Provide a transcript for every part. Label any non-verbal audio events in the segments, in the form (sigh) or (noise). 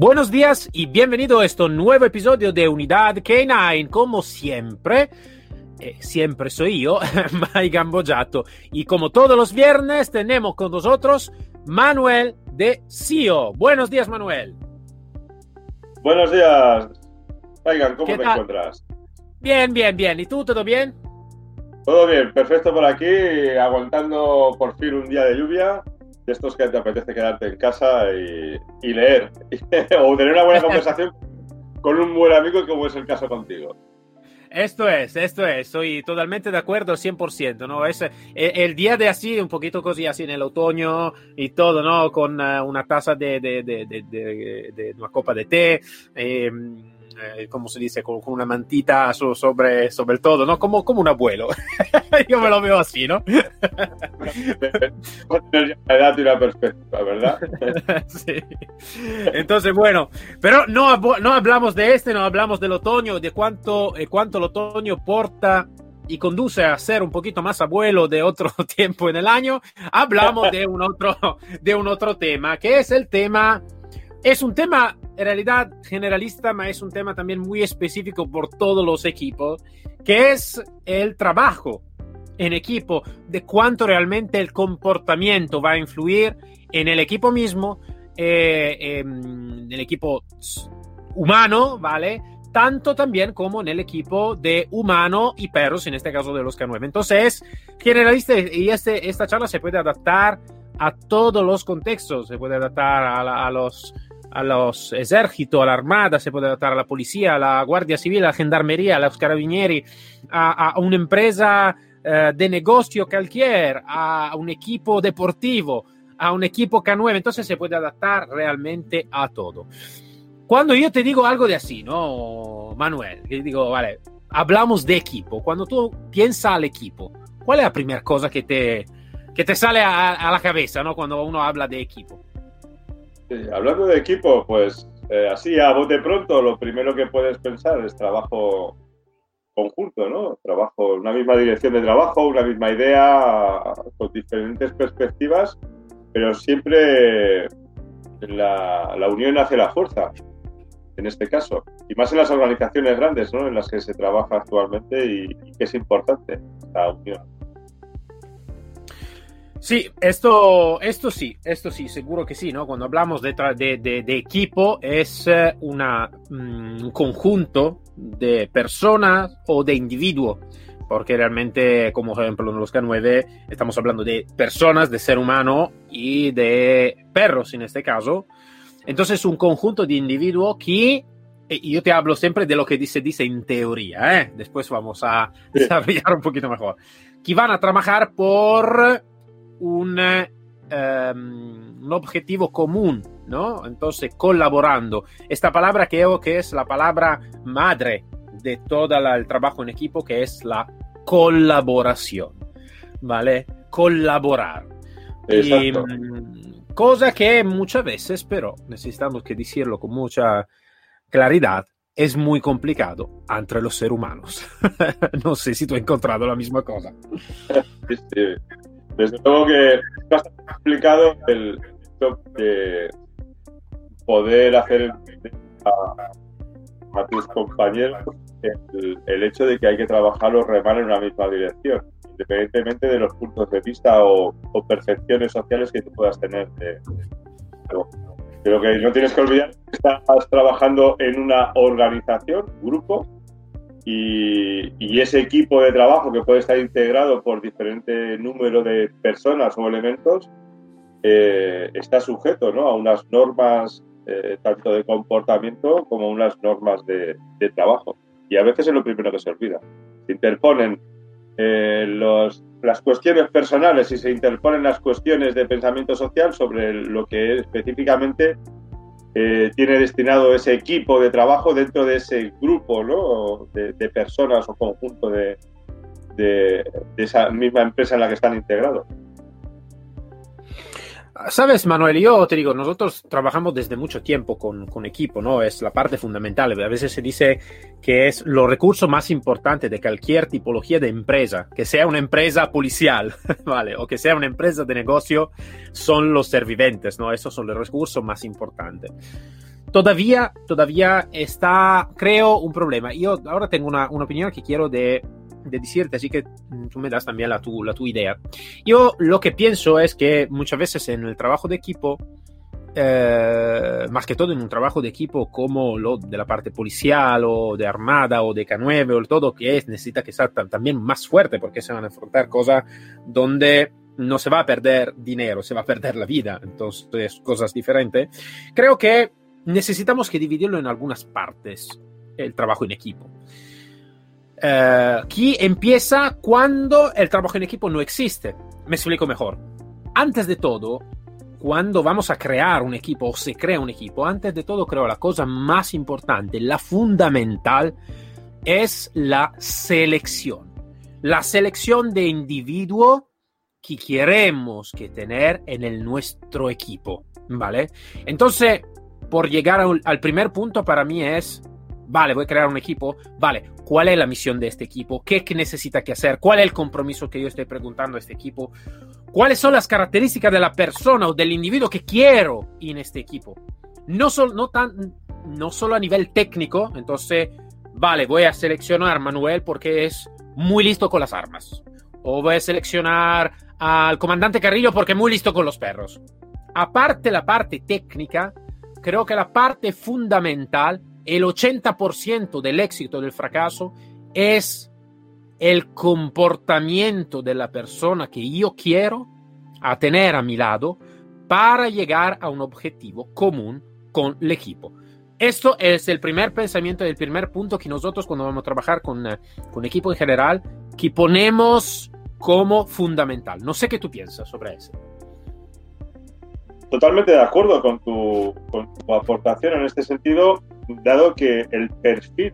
Buenos días y bienvenido a este nuevo episodio de Unidad K9. Como siempre, eh, siempre soy yo, (laughs) Mike Gambojato. Y como todos los viernes, tenemos con nosotros Manuel de CIO. Buenos días, Manuel. Buenos días. Maigan, ¿cómo te encuentras? Bien, bien, bien. ¿Y tú, todo bien? Todo bien, perfecto por aquí, aguantando por fin un día de lluvia de estos que te apetece quedarte en casa y, leer (laughs) o tener una buena conversación con un buen amigo como es el caso contigo. Esto es, esto es, soy totalmente de acuerdo 100%, ¿no? Es eh, el, día de así, un poquito así, así en el otoño y todo, ¿no? Con eh, una taza de, de, de, una copa de té. Eh, eh, ¿cómo se dice? Con, una mantita sobre, sobre el todo, ¿no? Como, como un abuelo. (laughs) Yo me lo veo así, ¿no? la edad y la perspectiva, ¿verdad? (laughs) sí. Entonces, bueno, pero no, no hablamos de este, no hablamos del otoño, de cuánto, eh, cuánto el otoño porta y conduce a ser un poquito más abuelo de otro (laughs) tiempo en el año, hablamos de un otro, de un otro tema, que es el tema, es un tema en realidad generalista, es un tema también muy específico por todos los equipos, que es el trabajo en equipo, de cuánto realmente el comportamiento va a influir en el equipo mismo, eh, en el equipo humano, ¿vale? Tanto también como en el equipo de humano y perros, en este caso de los K9. Entonces, generalista y este, esta charla se puede adaptar a todos los contextos, se puede adaptar a los a los ejércitos, a la armada, se puede adaptar a la policía, a la guardia civil, a la gendarmería, a los carabinieri, a, una empresa eh, de negocio cualquier, a un equipo deportivo, a un equipo K9, entonces se puede adaptar realmente a todo. Cuando yo te digo algo de así, ¿no, Manuel? Que digo, vale, hablamos de equipo. Cuando tú piensas al equipo, ¿cuál es la primera cosa que te, que te sale a, a la cabeza, ¿no? Cuando uno habla de equipo? Hablando de equipo, pues eh, así a bote pronto, lo primero que puedes pensar es trabajo conjunto, ¿no? Trabajo, una misma dirección de trabajo, una misma idea, con diferentes perspectivas, pero siempre la, la unión hace la fuerza, en este caso. Y más en las organizaciones grandes, ¿no? En las que se trabaja actualmente y, y que es importante la unión. Sí, esto, esto sí, esto sí, seguro que sí, ¿no? Cuando hablamos de, de, de, equipo es eh, una, mm, un conjunto de personas o de individuos, porque realmente, como por ejemplo en los K9, estamos hablando de personas, de ser humano y de perros en este caso. Entonces, un conjunto de individuos que y yo te hablo siempre de lo que se dice en teoría, ¿eh? después vamos a (laughs) desarrollar un poquito mejor, que van a trabajar por un, em, un objetivo común, ¿no? Entonces, colaborando. Esta palabra creo que es la palabra madre de todo el trabajo en equipo, que es la colaboración, ¿vale? Colaborar. Y, mm, cosa que muchas veces, pero necesitamos que decirlo con mucha claridad, es muy complicado entre los seres humanos. (laughs) no sé si tú has encontrado la misma cosa. (laughs) Desde luego que es bastante complicado el de poder hacer a, tus compañeros el, hecho de que hay que trabajar o remar en una misma dirección, independientemente de los puntos de vista o, percepciones sociales que tú puedas tener. Creo que no tienes que olvidar que estás trabajando en una organización, grupo, y, ese equipo de trabajo que puede estar integrado por diferente número de personas o elementos eh, está sujeto a unas normas eh, tanto de comportamiento como unas normas de, trabajo. Y a veces es lo primero que se olvida. Se interponen eh, las cuestiones personales y se interponen las cuestiones de pensamiento social sobre lo que específicamente eh, tiene destinado ese equipo de trabajo dentro de ese grupo ¿no? de, personas o conjunto de, de, esa misma empresa en la que están integrados. Sabes, Manuel, yo te digo, nosotros trabajamos desde mucho tiempo con, con, equipo, ¿no? Es la parte fundamental. A veces se dice que es los recursos más importantes de cualquier tipología de empresa, que sea una empresa policial, (laughs) ¿vale? O que sea una empresa de negocio, son los serviventes, ¿no? Esos son los recursos más importantes. Todavía, todavía está, creo, un problema. Yo ahora tengo una, una opinión que quiero de de decirte, así que mm, tú me das también la tu, la tu idea. Yo lo que pienso es que muchas veces en el trabajo de equipo, eh, más que todo en un trabajo de equipo como lo de la parte policial o de armada o de K9 o todo, que es, necesita que sea también más fuerte porque se van a enfrentar cosas donde no se va a perder dinero, se va a perder la vida, entonces cosas diferentes. Creo que necesitamos que dividirlo en algunas partes, el trabajo en equipo. Uh, empieza cuando el trabajo en equipo no existe. Me explico mejor. Antes de todo, cuando vamos a crear un equipo o se crea un equipo, antes de todo creo la cosa más importante, la fundamental, es la selección. La selección de individuo que queremos que tener en el nuestro equipo, ¿vale? Entonces, por llegar al primer punto para mí es vale, voy a crear un equipo, vale, ¿cuál es la misión de este equipo? ¿Qué, necesita que hacer? ¿Cuál es el compromiso que yo estoy preguntando a este equipo? ¿Cuáles son las características de la persona o del individuo que quiero en este equipo? No, no, tan, no solo a nivel técnico, entonces, vale, voy a seleccionar a Manuel porque es muy listo con las armas. O voy a seleccionar al comandante Carrillo porque es muy listo con los perros. Aparte la parte técnica, creo que la parte fundamental el 80% del éxito del fracaso es el comportamiento de la persona que yo quiero a tener a mi lado para llegar a un objetivo común con el equipo. Esto es el primer pensamiento, el primer punto que nosotros cuando vamos a trabajar con, eh, con equipo en general, que ponemos como fundamental. No sé qué tú piensas sobre eso. Totalmente de acuerdo con tu, con tu aportación en este sentido dado que el perfil,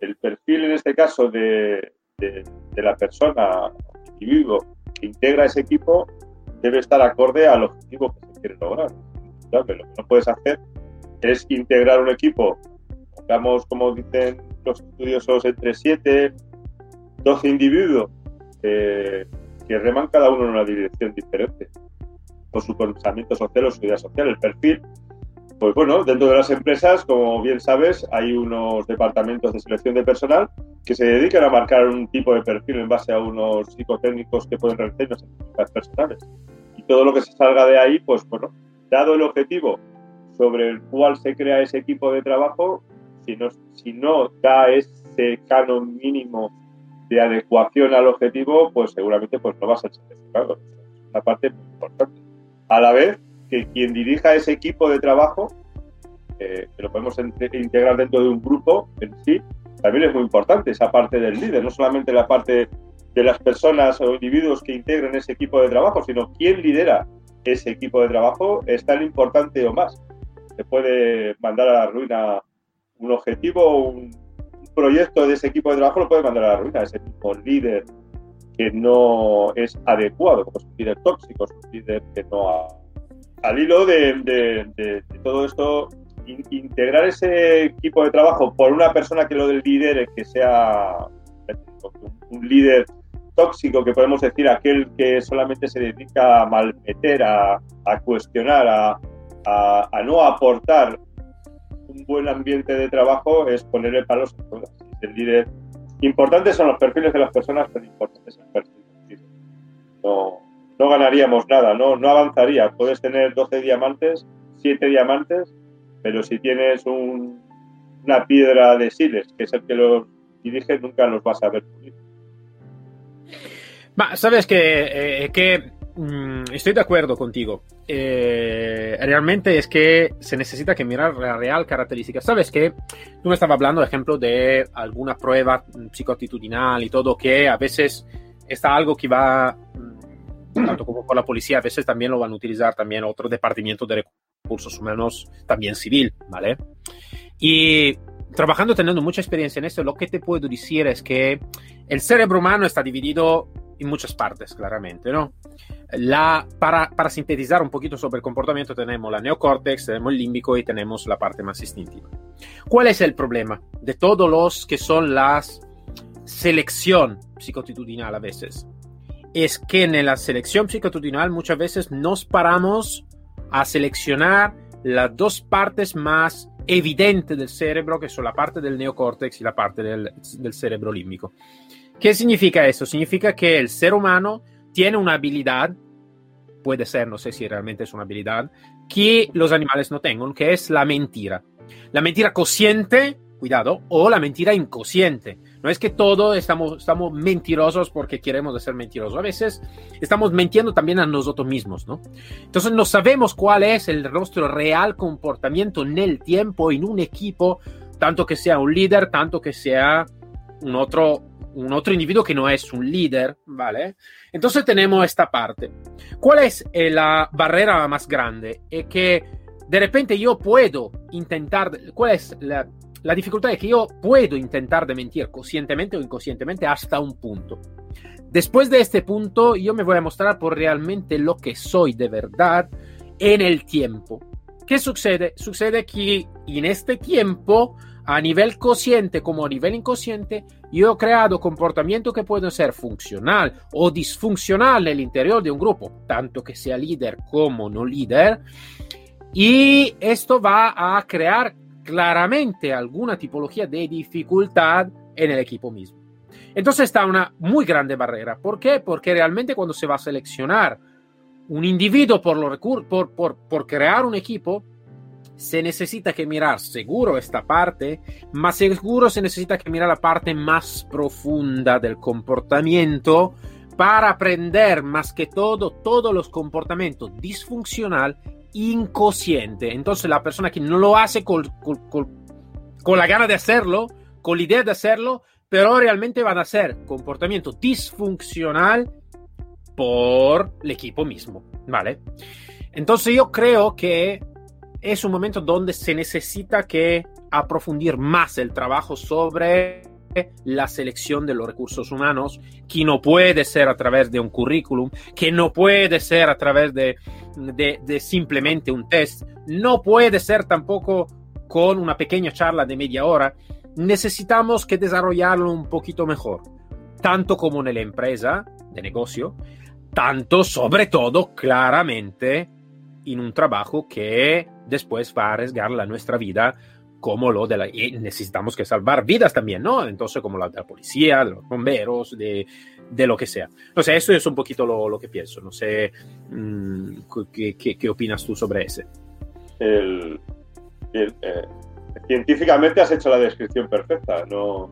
el perfil en este caso de, la persona, individuo que integra ese equipo, debe estar acorde al objetivo que se quiere lograr. Lo que no puedes hacer es integrar un equipo, digamos, como dicen los estudiosos, entre 7, 12 individuos que reman cada uno en una dirección diferente, con su pensamiento social o su idea social. El perfil pues bueno, dentro de las empresas, como bien sabes, hay unos departamentos de selección de personal que se dedican a marcar un tipo de perfil en base a unos psicotécnicos que pueden realizar las personales. Y todo lo que se salga de ahí, pues bueno, dado el objetivo sobre el cual se crea ese equipo de trabajo, si no, da ese canon mínimo de adecuación al objetivo, pues seguramente pues no va a ser certificado. Es una parte muy importante. A la vez, que quien dirija ese equipo de trabajo, eh, que lo podemos integrar dentro de un grupo en sí, también es muy importante esa parte del líder, no solamente la parte de las personas o individuos que integran ese equipo de trabajo, sino quién lidera ese equipo de trabajo es tan importante o más. Se puede mandar a la ruina un objetivo, un, proyecto de ese equipo de trabajo lo puede mandar a la ruina, ese tipo líder que no es adecuado, como es un líder tóxico, es un líder que no ha al hilo de, todo esto, integrar ese equipo de trabajo por una persona que lo del líder, que sea un, líder tóxico, que podemos decir aquel que solamente se dedica a malmeter, a, cuestionar, a, no aportar un buen ambiente de trabajo, es ponerle palos a todas. El líder. Importantes son los perfiles de las personas, pero importantes el perfil. No ganaríamos nada, no, no avanzaría. Puedes tener 12 diamantes, 7 diamantes, pero si tienes una piedra de Siles, que es el que los dirige, nunca los vas a ver Sabes que, eh, mm, estoy de acuerdo contigo. Eh, realmente es que se necesita que mirar la real característica. Sabes que tú me estabas hablando, por ejemplo, de alguna prueba psicoactitudinal y todo, que a veces está algo que va tanto como por la policía, a veces también lo van a utilizar también otros departamentos de recursos humanos también civil, ¿vale? Y trabajando, teniendo mucha experiencia en esto, lo que te puedo decir es que el cerebro humano está dividido en muchas partes, claramente, ¿no? La, para, para, sintetizar un poquito sobre el comportamiento, tenemos la neocórtex, tenemos el límbico y tenemos la parte más instintiva. ¿Cuál es el problema de todos los que son las selección psicotitudinal a veces? Es que en la selección psicotitudinal muchas veces nos paramos a seleccionar las dos partes más evidentes del cerebro, que son la parte del neocórtex y la parte del, del cerebro límbico. ¿Qué significa eso? Significa que el ser humano tiene una habilidad, puede ser, no sé si realmente es una habilidad, que los animales no tengan, que es la mentira. La mentira consciente, cuidado, o la mentira inconsciente. No es que todo estamos, estamos mentirosos porque queremos ser mentirosos. A veces estamos mintiendo también a nosotros mismos, ¿no? Entonces no sabemos cuál es el nuestro real comportamiento en el tiempo, en un equipo, tanto que sea un líder, tanto que sea un otro un otro individuo que no es un líder, ¿vale? Entonces tenemos esta parte. ¿Cuál es eh, la barrera más grande? Es que de repente yo puedo intentar, ¿cuál es la, la dificultad? Es que yo puedo intentar de mentir conscientemente o inconscientemente hasta un punto. Después de este punto, yo me voy a mostrar por realmente lo que soy de verdad en el tiempo. ¿Qué sucede? Sucede que en este tiempo a nivel consciente como a nivel inconsciente, yo he creado comportamientos que pueden ser funcional o disfuncional en el interior de un grupo, tanto que sea líder como no líder, y esto va a crear claramente alguna tipología de dificultad en el equipo mismo. Entonces está una muy grande barrera. ¿Por qué? Porque realmente cuando se va a seleccionar un individuo por, por, por, por crear un equipo, se necesita que mirar seguro esta parte, más seguro se necesita que mirar la parte más profunda del comportamiento para aprender más que todo todos los comportamientos disfuncional inconsciente. Entonces la persona que no lo hace con, con, la gana de hacerlo, con la idea de hacerlo, pero realmente van a ser comportamiento disfuncional por el equipo mismo, ¿vale? Entonces yo creo que es un momento donde se necesita que aprofundir más el trabajo sobre la selección de los recursos humanos, que no puede ser a través de un currículum, que no puede ser a través de, de, simplemente un test, no puede ser tampoco con una pequeña charla de media hora. Necesitamos que desarrollarlo un poquito mejor, tanto como en la empresa de negocio, tanto sobre todo claramente en un trabajo que después va a arriesgar la nuestra vida como lo de la... Y necesitamos que salvar vidas también, ¿no? Entonces, como la de la policía, de los bomberos, de, de lo que sea. No sé, eso es un poquito lo, que pienso. No sé mmm, ¿qué, qué, opinas tú sobre ese. El, eh, científicamente has hecho la descripción perfecta. No,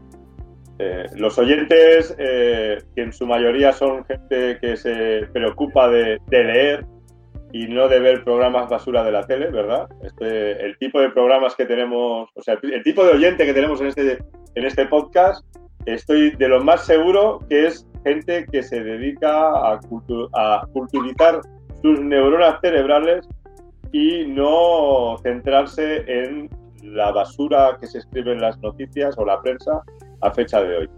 eh, los oyentes, eh, que en su mayoría son gente que se preocupa de leer, y no de ver programas basura de la tele, ¿verdad? Este, el tipo de programas que tenemos, o sea, el tipo de oyente que tenemos en este, en este podcast, estoy de lo más seguro que es gente que se dedica a, a culturizar sus neuronas cerebrales y no centrarse en la basura que se escribe en las noticias o la prensa a fecha de hoy.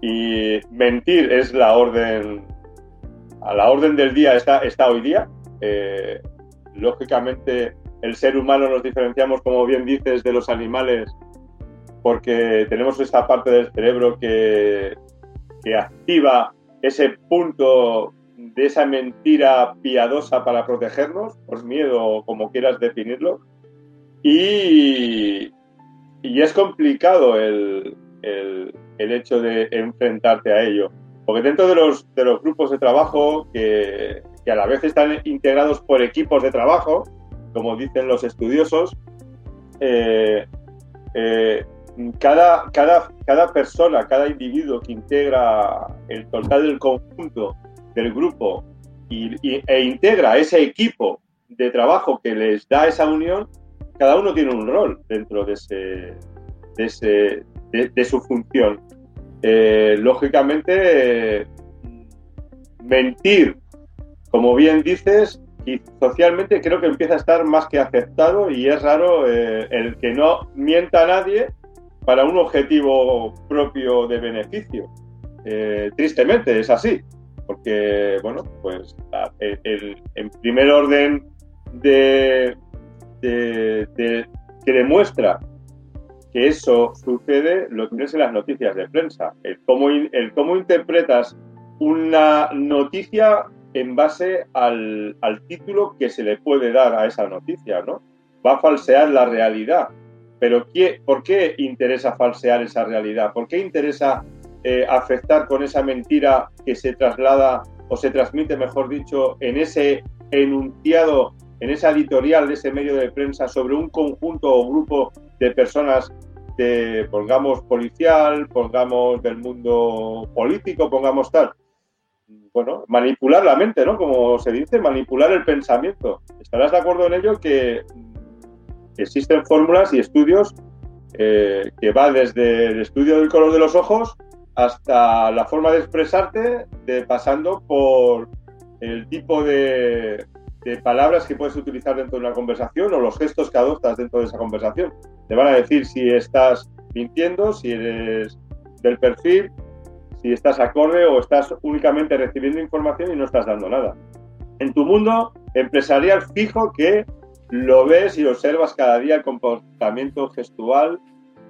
Y mentir es la orden, a la orden del día está, está hoy día, eh, lógicamente, el ser humano nos diferenciamos, como bien dices, de los animales porque tenemos esta parte del cerebro que, que activa ese punto de esa mentira piadosa para protegernos, por miedo o como quieras definirlo. Y, y es complicado el, el, el, hecho de enfrentarte a ello. Porque dentro de los, de los grupos de trabajo que, que a la vez están integrados por equipos de trabajo, como dicen los estudiosos, eh, eh, cada, cada, cada persona, cada individuo que integra el total del conjunto del grupo y, e integra ese equipo de trabajo que les da esa unión, cada uno tiene un rol dentro de, ese, de, ese, de, su función. Eh, lógicamente, mentir como bien dices, y socialmente creo que empieza a estar más que aceptado y es raro eh, el que no mienta a nadie para un objetivo propio de beneficio. Eh, tristemente es así, porque, bueno, pues en primer orden de, que demuestra que eso sucede lo tienes en las noticias de prensa. El cómo, el cómo interpretas una noticia en base al, título que se le puede dar a esa noticia, ¿no? Va a falsear la realidad. Pero ¿por qué interesa falsear esa realidad? ¿Por qué interesa eh, afectar con esa mentira que se traslada o se transmite, mejor dicho, en ese enunciado, en esa editorial de ese medio de prensa sobre un conjunto o grupo de personas de, pongamos, policial, pongamos del mundo político, pongamos tal? Bueno, manipular la mente, ¿no? Como se dice, manipular el pensamiento. ¿Estarás de acuerdo en ello que existen fórmulas y estudios eh, que va desde el estudio del color de los ojos hasta la forma de expresarte, de, pasando por el tipo de, palabras que puedes utilizar dentro de una conversación o los gestos que adoptas dentro de esa conversación. Te van a decir si estás mintiendo, si eres del perfil, si estás acorde o estás únicamente recibiendo información y no estás dando nada. En tu mundo empresarial fijo que lo ves y observas cada día el comportamiento gestual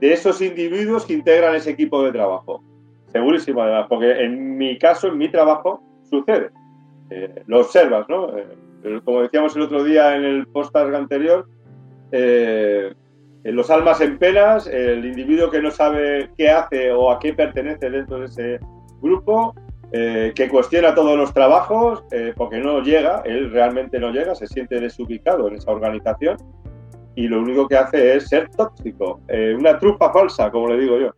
de esos individuos que integran ese equipo de trabajo. Segurísimo, además, porque en mi caso, en mi trabajo, sucede. Eh, lo observas, ¿no? Eh, como decíamos el otro día en el podcast anterior, eh, los almas en penas, el individuo que no sabe qué hace o a qué pertenece dentro de ese grupo, eh, que cuestiona todos los trabajos eh, porque no llega, él realmente no llega, se siente desubicado en esa organización y lo único que hace es ser tóxico, eh, una trupa falsa, como le digo yo.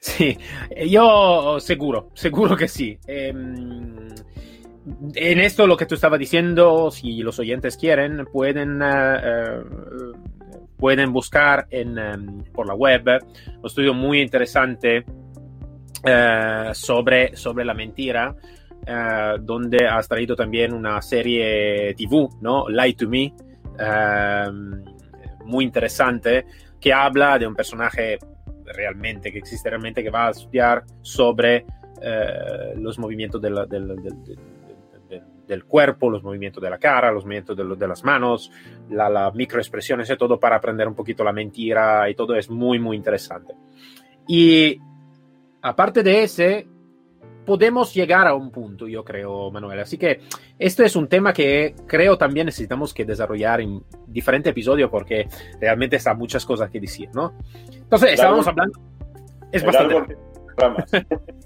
Sí, yo seguro, seguro que sí. En esto lo que tú estabas diciendo, si los oyentes quieren, pueden, eh, eh, pueden buscar en, em, por la web un estudio muy interesante eh, sobre, sobre la mentira, donde has traído también una serie TV, ¿no? Lie to Me, em, muy interesante, que habla de un personaje realmente, que existe realmente, que va a estudiar sobre los movimientos de la, del cuerpo, los movimientos de la cara, los movimientos de, de las manos, la, la microexpresiones y todo para aprender un poquito la mentira y todo es muy, muy interesante. Y aparte de ese, podemos llegar a un punto, yo creo, Manuel. Así que esto es un tema que creo también necesitamos que desarrollar en diferentes episodios porque realmente está muchas cosas que decir, ¿no? Entonces, estábamos hablando... Es bastante... (laughs)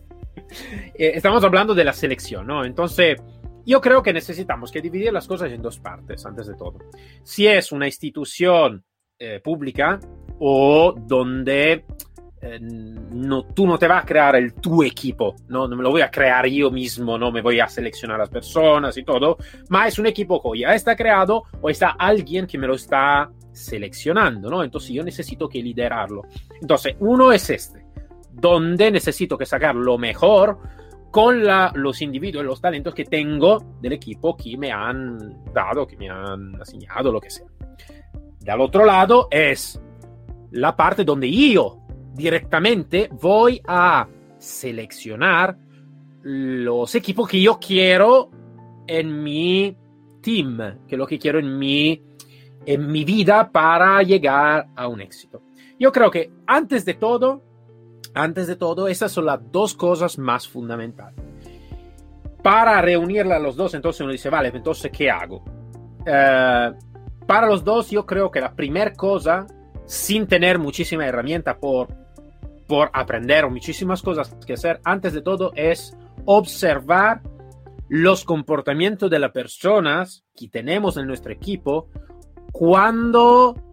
Eh, estamos hablando de la selección, ¿no? Entonces, yo creo que necesitamos que dividir las cosas en dos partes, antes de todo. Si es una institución eh, pública o donde eh, no, tú no te vas a crear el tu equipo, ¿no? no me lo voy a crear yo mismo, no me voy a seleccionar las personas y todo, ma es un equipo que ya está creado o está alguien que me lo está seleccionando, ¿no? Entonces yo necesito que liderarlo. Entonces, uno es este, donde necesito que sacar lo mejor con la, los individuos, los talentos que tengo del equipo que me han dado, que me han asignado, lo que sea. Del otro lado es la parte donde yo directamente voy a seleccionar los equipos que yo quiero en mi team, que es lo que quiero en mi, en mi vida para llegar a un éxito. Yo creo que antes de todo, antes de todo, esas son las dos cosas más fundamentales. Para reunirlas a los dos, entonces uno dice, vale, entonces, ¿qué hago? Eh, para los dos, yo creo que la primera cosa, sin tener muchísima herramienta por, por aprender o muchísimas cosas que hacer, antes de todo es observar los comportamientos de las personas que tenemos en nuestro equipo cuando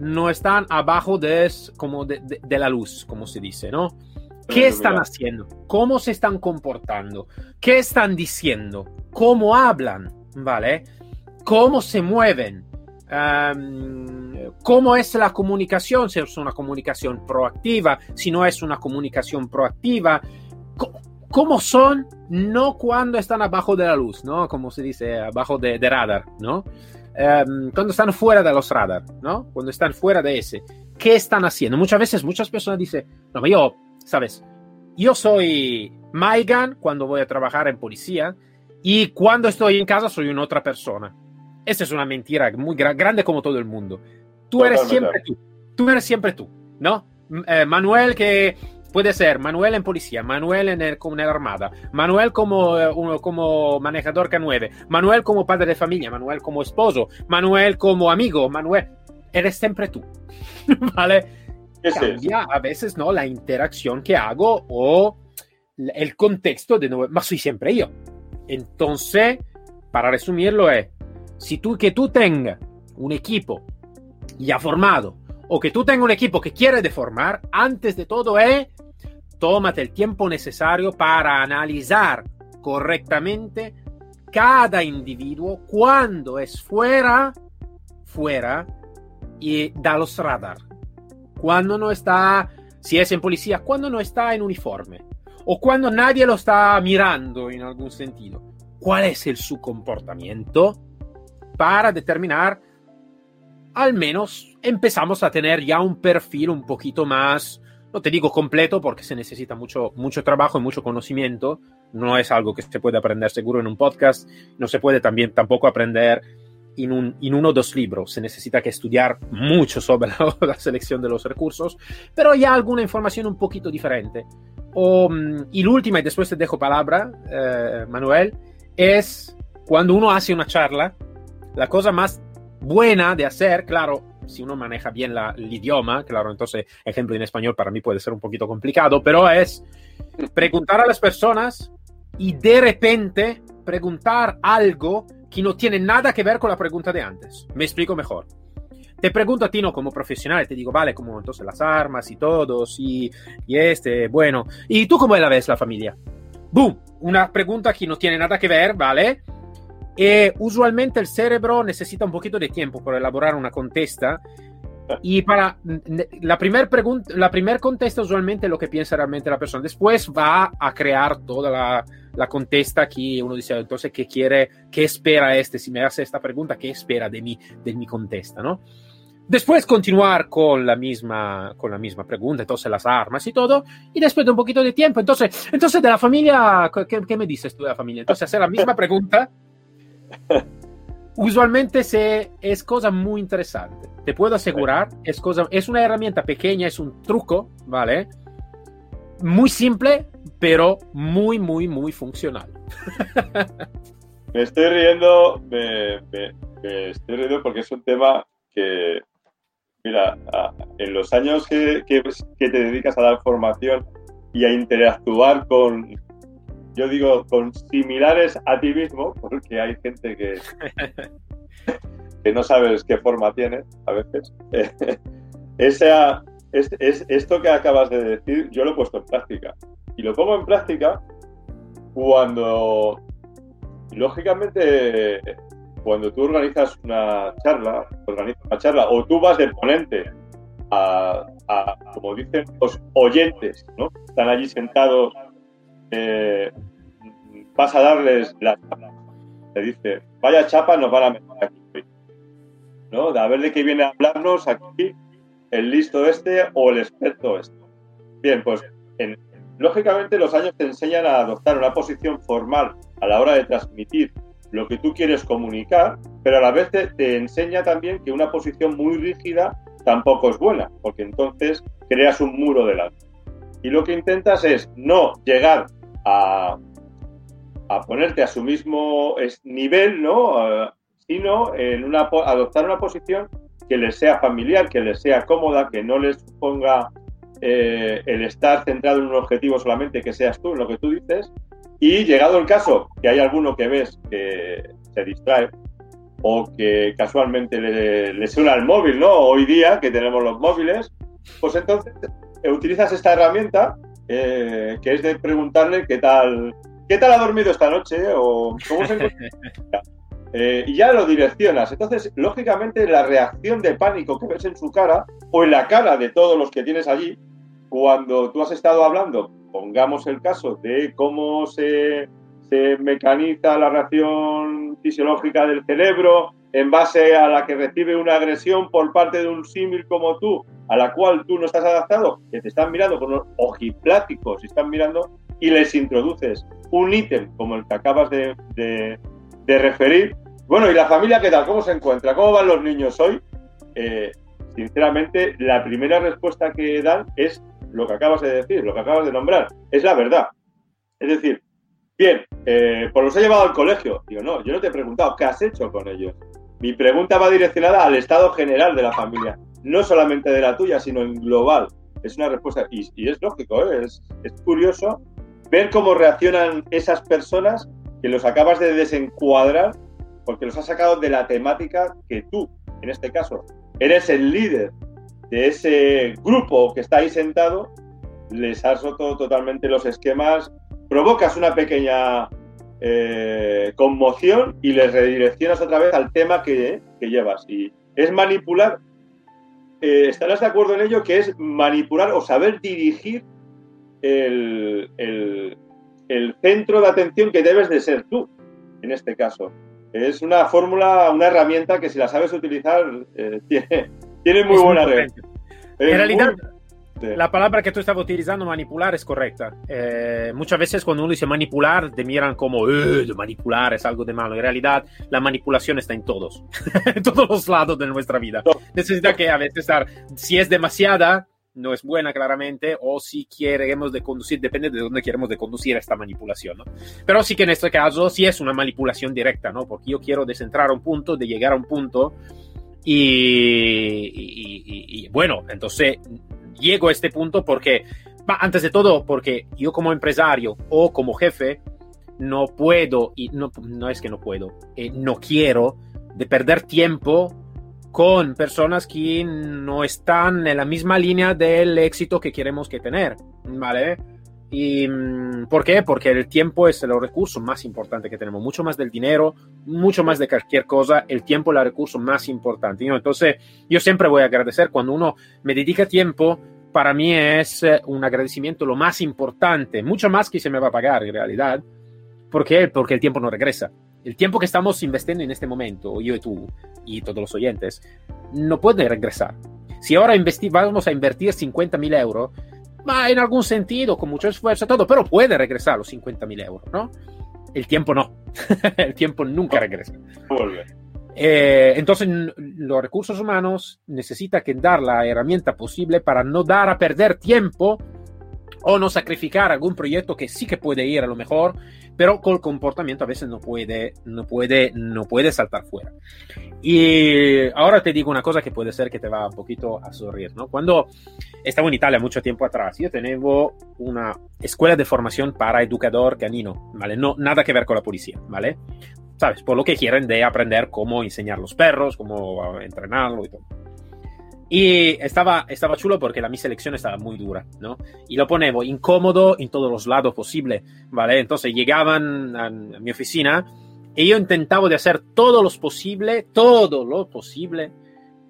no están abajo de, como de, la luz, como se dice, ¿no? ¿Qué están haciendo? ¿Cómo se están comportando? ¿Qué están diciendo? ¿Cómo hablan? ¿Vale? ¿Cómo se mueven? ¿Cómo es la comunicación? Si es una comunicación proactiva, si no es una comunicación proactiva. cómo son, no cuando están abajo de la luz, ¿no? Como se dice, abajo de, radar, ¿no? Em, cuando están fuera de los radar, ¿no? Cuando están fuera de ese. ¿Qué están haciendo? Muchas veces, muchas personas dicen, no, yo, ¿sabes? Yo soy Maigan cuando voy a trabajar en policía y cuando estoy en casa soy una otra persona. Esa es una mentira muy grande como todo el mundo. Tú eres siempre tú. Tú eres siempre tú, ¿no? Eh, Manuel que puede ser Manuel en policía, Manuel en, el, la armada, Manuel como, eh, como manejador K9, Manuel como padre de familia, Manuel como esposo, Manuel como amigo, Manuel. Eres siempre tú, (laughs) ¿vale? Cambia a veces, ¿no? La interacción que hago o el contexto de nuevo, mas soy siempre yo. Entonces, para resumirlo es, si tú que tú tengas un equipo ya formado o que tú tengas un equipo que quiere deformar, antes de todo es, tómate el tiempo necesario para analizar correctamente cada individuo cuando es fuera, fuera y da los radar. Cuando no está, si es en policía, cuando no está en uniforme o cuando nadie lo está mirando en algún sentido. ¿Cuál es el, su comportamiento para determinar al menos empezamos a tener ya un perfil un poquito más, no te digo completo porque se necesita mucho, mucho trabajo y mucho conocimiento, no es algo que se puede aprender seguro en un podcast, no se puede también tampoco aprender en, un, en uno o dos libros, se necesita que estudiar mucho sobre (laughs) la, selección de los recursos, pero ya alguna información un poquito diferente. O, mm, y la última, y después te dejo palabra, eh, Manuel, es cuando uno hace una charla, la cosa más buena de hacer, claro, si uno maneja bien el idioma, claro, entonces ejemplo en español para mí puede ser un poquito complicado, pero es preguntar a las personas y de repente preguntar algo que no tiene nada que ver con la pregunta de antes. Me explico mejor. Te pregunto a ti, ¿no? Como profesional, te digo, vale, como entonces las armas y todo, y, y este, bueno. ¿Y tú cómo la ves la familia? ¡Boom! Una pregunta que no tiene nada que ver, ¿vale? E usualmente el cerebro necesita un poquito de tiempo para elaborar una contesta. Y para la primera pregunta, la primera contesta usualmente lo que piensa realmente la persona. Después va a crear toda la, la contesta aquí. Uno dice, entonces, ¿qué quiere? ¿Qué espera este? Si me hace esta pregunta, ¿qué espera de mi, de mi contesta? ¿no? Después continuar con la misma, con la misma pregunta, entonces las armas y todo, y después de un poquito de tiempo, entonces, entonces de la familia, ¿qué, qué me dices tú de la familia? Entonces hacer la misma pregunta (laughs) Usualmente se, es cosa muy interesante. Te puedo asegurar, es, cosa, es una herramienta pequeña, es un truco, ¿vale? Muy simple, pero muy, muy, muy funcional. (laughs) me estoy riendo, me, estoy riendo porque es un tema que, mira, en los años que, que, te dedicas a dar formación y a interactuar con, yo digo, con similares a ti mismo, porque hay gente que, (laughs) que no sabes qué forma tiene a veces. (laughs) Esa, es, esto que acabas de decir, yo lo he puesto en práctica. Y lo pongo en práctica cuando, lógicamente, cuando tú organizas una charla, organizas una charla, o tú vas de ponente a, como dicen los oyentes, ¿no? Están allí sentados eh, vas a darles la chapa. Te dice, vaya chapa, nos van a meter aquí. ¿No? A ver de qué viene a hablarnos aquí el listo este o el experto este. Bien, pues lógicamente los años te enseñan a adoptar una posición formal a la hora de transmitir lo que tú quieres comunicar, pero a la vez te, te enseña también que una posición muy rígida tampoco es buena, porque entonces creas un muro delante. Y lo que intentas es no llegar a, a ponerte a su mismo nivel, ¿no? Sino en una, adoptar una posición que les sea familiar, que les sea cómoda, que no les ponga eh, el estar centrado en un objetivo solamente, que seas tú, en lo que tú dices. Y llegado el caso, que hay alguno que ves que se distrae o que casualmente le, suena el móvil, ¿no? Hoy día que tenemos los móviles, pues entonces eh, utilizas esta herramienta que es de preguntarle qué tal, ¿qué tal ha dormido esta noche? O ¿cómo se (laughs) eh, y ya lo direccionas. Entonces, lógicamente, la reacción de pánico que ves en su cara o en la cara de todos los que tienes allí, cuando tú has estado hablando pongamos el caso de cómo se, se mecaniza la reacción fisiológica del cerebro en base a la que recibe una agresión por parte de un símil como tú, a la cual tú no estás adaptado, que te están mirando con los ojipláticos están mirando, y les introduces un ítem como el que acabas de, referir. Bueno, ¿y la familia qué tal? ¿Cómo se encuentra? ¿Cómo van los niños hoy? Eh, sinceramente, la primera respuesta que dan es lo que acabas de decir, lo que acabas de nombrar. Es la verdad. Es decir, bien, eh, pues los he llevado al colegio. Digo, no, yo no te he preguntado qué has hecho con ellos. Mi pregunta va direccionada al estado general de la familia, no solamente de la tuya, sino en global. Es una respuesta, y, es lógico, ¿eh? es, es curioso ver cómo reaccionan esas personas que los acabas de desencuadrar porque los has sacado de la temática que tú, en este caso, eres el líder de ese grupo que está ahí sentado, les has roto totalmente los esquemas, provocas una pequeña eh, conmoción y les redireccionas otra vez al tema que, que llevas. Y es manipular, eh, estarás de acuerdo en ello, que es manipular o saber dirigir el, el, el, centro de atención que debes de ser tú, en este caso. Es una fórmula, una herramienta que si la sabes utilizar, eh, (laughs) tiene, tiene muy es buena red. En realidad, muy... la palabra que tú estabas utilizando, manipular, es correcta. Eh, muchas veces cuando uno dice manipular, te miran como, eh, manipular es algo de malo. En realidad, la manipulación está en todos, (laughs) en todos los lados de nuestra vida. No. Necesita que a veces estar, si es demasiada, no es buena claramente, o si queremos de conducir, depende de dónde queremos de conducir esta manipulación, ¿no? Pero sí que en este caso sí es una manipulación directa, ¿no? Porque yo quiero descentrar a un punto, de llegar a un punto, y, y, y, y bueno, entonces llego a este punto porque, antes de todo, porque yo como empresario o como jefe, no puedo, y no, no es que no puedo, eh, no quiero de perder tiempo con personas que no están en la misma línea del éxito que queremos que tener, ¿vale? ¿Y por qué? Porque el tiempo es el recurso más importante que tenemos, mucho más del dinero, mucho más de cualquier cosa, el tiempo es el recurso más importante. ¿no? Entonces, yo siempre voy a agradecer cuando uno me dedica tiempo, para mí es un agradecimiento lo más importante, mucho más que se me va a pagar en realidad. ¿Por qué? Porque el tiempo no regresa. El tiempo que estamos invirtiendo en este momento, yo y tú y todos los oyentes, no puede regresar. Si ahora vamos a invertir 50 mil euros, va en algún sentido, con mucho esfuerzo, todo, pero puede regresar los 50 mil euros, ¿no? El tiempo no. (laughs) el tiempo nunca regresa. Eh, entonces, los recursos humanos necesitan que dar la herramienta posible para no dar a perder tiempo o no sacrificar algún proyecto que sí que puede ir a lo mejor, pero con el comportamiento a veces no puede, no puede, no puede saltar fuera. Y ahora te digo una cosa que puede ser que te va un poquito a sonreír, ¿no? Cuando estaba en Italia mucho tiempo atrás, yo tenía una escuela de formación para educador canino, ¿vale? No, nada que ver con la policía, ¿vale? ¿Sabes? Por lo que quieren de aprender cómo enseñar los perros, cómo entrenarlo y todo. Y estaba, estaba chulo porque la mi selección estaba muy dura, ¿no? Y lo ponemos incómodo en todos los lados posible, ¿vale? Entonces llegaban a, mi oficina y yo intentaba de hacer todo lo posible, todo lo posible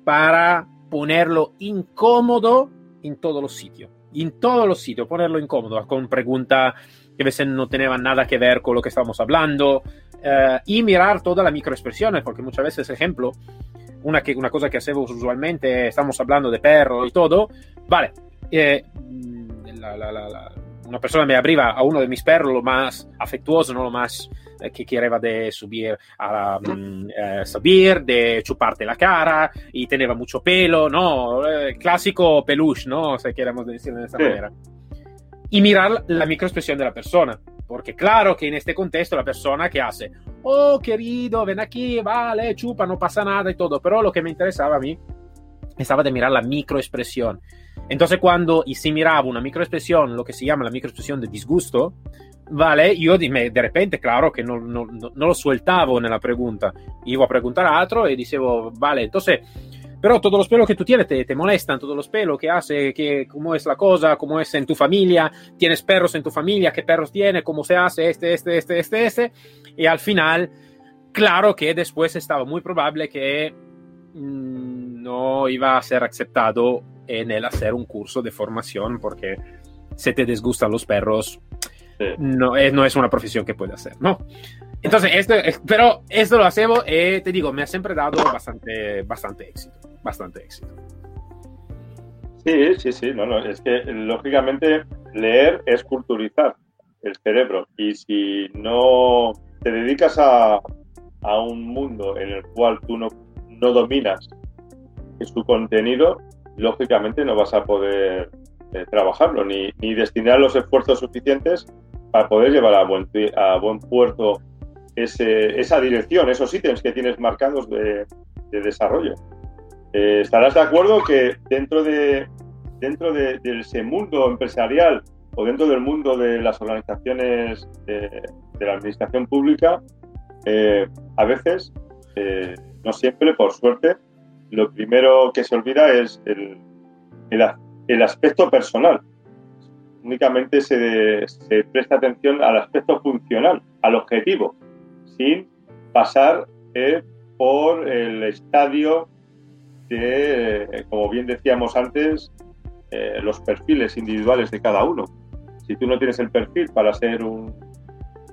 para ponerlo incómodo en todos los sitios. En todos los sitios, ponerlo incómodo, con preguntas que a veces no tenían nada que ver con lo que estábamos hablando, uh, y mirar todas las microexpresiones, porque muchas veces, ejemplo, una, que, una cosa que hacemos usualmente, estamos hablando de perro y todo, vale, eh, la, la, la, una persona me abriva a uno de mis perros lo más afectuoso, no lo más eh, que quería de subir a um, eh, subir, de chuparte la cara y tenía mucho pelo, ¿no? Eh, clásico peluche, ¿no? Si queremos decirlo de esta sí. manera. Y mirar la microexpresión de la persona. Porque claro que en este contexto la persona que hace, oh querido, ven aquí, vale, chupa, no pasa nada y todo, pero lo que me interesaba a mí estaba de mirar la microexpresión. Entonces cuando y si miraba una microexpresión, lo que se llama la microexpresión de disgusto, vale, yo de, de repente, claro que no, no, no, lo sueltaba en la pregunta, iba a preguntar a otro y dicevo, vale, entonces pero todos los pelos que tú tienes te, te, molestan, todos los pelos que hace, que, cómo es la cosa, cómo es en tu familia, tienes perros en tu familia, qué perros tiene, cómo se hace, este, este, este, este, este. Y al final, claro que después estaba muy probable que mmm, no iba a ser aceptado en el hacer un curso de formación porque si te disgustan los perros, no, es, no es una profesión que puede hacer, ¿no? Entonces, esto, pero esto lo hacemos eh, te digo, me ha siempre dado bastante, bastante éxito, bastante éxito. Sí, sí, sí, no, no, es que lógicamente leer es culturizar el cerebro y si no te dedicas a, a un mundo en el cual tú no, no dominas su contenido, lógicamente no vas a poder eh, trabajarlo ni, ni, destinar los esfuerzos suficientes para poder llevar a buen, a buen puerto esa dirección, esos ítems que tienes marcados de, de desarrollo. Eh, estarás de acuerdo que dentro de dentro de, ese mundo empresarial o dentro del mundo de las organizaciones de, la administración pública, eh, a veces, no siempre, por suerte, lo primero que se olvida es el, el, aspecto personal. Únicamente se, presta atención al aspecto funcional, al objetivo, sin pasar eh, por el estadio de, eh, como bien decíamos antes, eh, los perfiles individuales de cada uno. Si tú no tienes el perfil para ser un,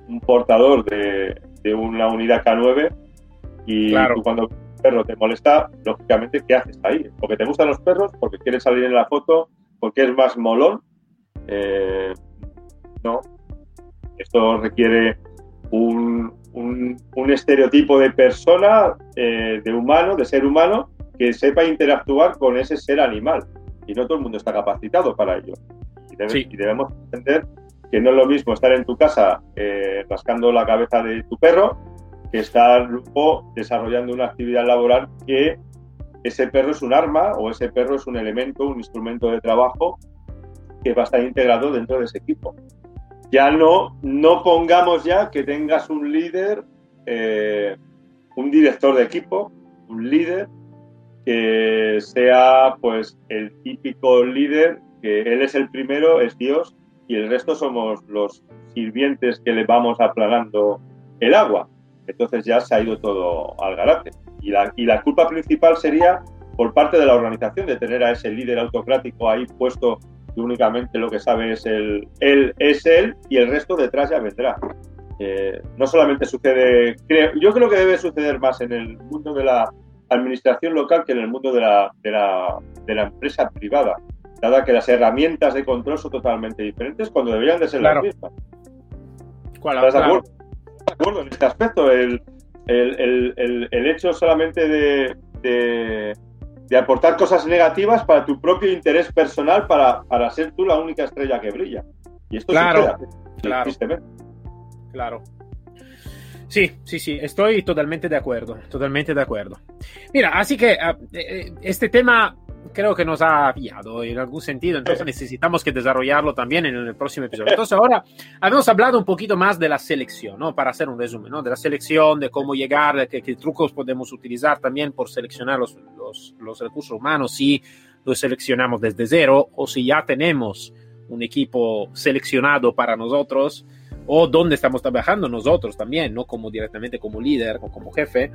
un portador de, de, una unidad K9 y tú cuando perro te molesta, lógicamente, ¿qué haces ahí? Porque te gustan los perros, porque quieres salir en la foto, porque es más molón. No. Esto requiere un, un, estereotipo de persona, eh, de humano, de ser humano, que sepa interactuar con ese ser animal. Y no todo el mundo está capacitado para ello. Y, debemos entender que no es lo mismo estar en tu casa eh, rascando la cabeza de tu perro que grupo desarrollando una actividad laboral que ese perro es un arma o ese perro es un elemento, un instrumento de trabajo que va a estar integrado dentro de ese equipo. Ya no, no pongamos ya que tengas un líder, eh, un director de equipo, un líder que sea pues el típico líder que él es el primero, es Dios y el resto somos los sirvientes que le vamos aplanando el agua entonces ya se ha ido todo al garate. Y la, y la culpa principal sería por parte de la organización de tener a ese líder autocrático ahí puesto que únicamente lo que sabe es él, él es él y el resto detrás ya vendrá. Eh, no solamente sucede, yo creo que debe suceder más en el mundo de la administración local que en el mundo de la, de la, de la empresa privada, dada que las herramientas de control son totalmente diferentes cuando deberían de ser las mismas. ¿Estás de acuerdo? de acuerdo en este aspecto. El, hecho solamente de, aportar cosas negativas para tu propio interés personal, para, para ser tú la única estrella que brilla. Y esto claro, claro, claro. Sí, sí, sí, estoy totalmente de acuerdo, totalmente de acuerdo. Mira, así que ah, eh, eh, este tema creo que nos ha pillado en algún sentido, entonces necesitamos que desarrollarlo también en el próximo episodio. Entonces ahora habíamos hablado un poquito más de la selección, ¿no? Para hacer un resumen, ¿no? De la selección, de cómo llegar, de qué, trucos podemos utilizar también por seleccionar los, los, recursos humanos, si los seleccionamos desde cero o si ya tenemos un equipo seleccionado para nosotros o dónde estamos trabajando nosotros también, no como directamente como líder o como jefe.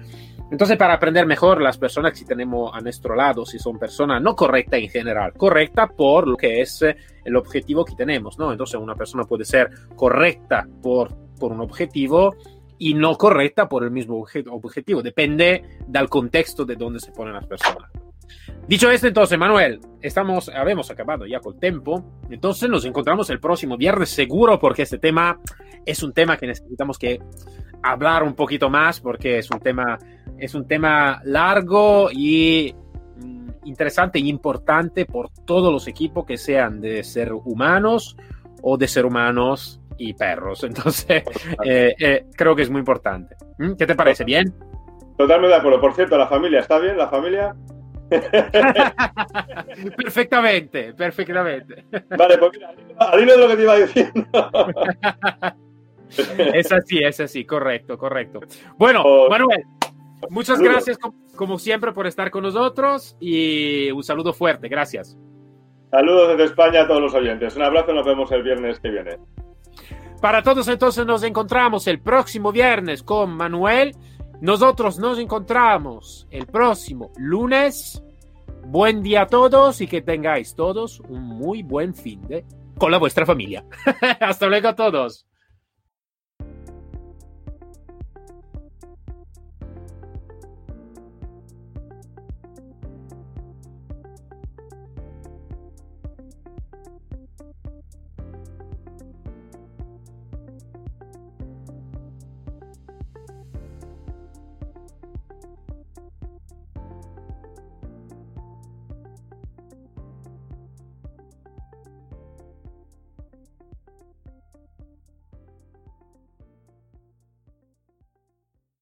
Entonces, para aprender mejor las personas que tenemos a nuestro lado, si son personas no correctas en general, correcta por lo que es eh, el objetivo que tenemos, ¿no? Entonces, una persona puede ser correcta por, por un objetivo y no correcta por el mismo objetivo, depende del contexto de donde se ponen las personas. Dicho esto, entonces, Manuel, estamos, habemos acabado ya con el tiempo. Entonces nos encontramos el próximo viernes seguro porque este tema es un tema que necesitamos que hablar un poquito más porque es un tema, es un tema largo y mm, interesante y importante por todos los equipos que sean de ser humanos o de ser humanos y perros. (laughs) Entonces, eh, eh, creo que es muy importante. ¿Mm? ¿Qué te parece? ¿Bien? Totalmente de acuerdo. Por cierto, ¿la familia está bien? ¿La familia? (laughs) perfectamente, perfectamente. Vale, pues mira, al hilo de lo que te iba diciendo. (laughs) es así, es así, correcto, correcto. Bueno, oh. Manuel, muchas gracias como siempre por estar con nosotros y un saludo fuerte, gracias. Saludos desde España a todos los oyentes. Un abrazo, nos vemos el viernes que viene. Para todos entonces nos encontramos el próximo viernes con Manuel nosotros nos encontramos el próximo lunes. Buen día a todos y que tengáis todos un muy buen fin de con la vuestra familia. (laughs) Hasta luego a todos.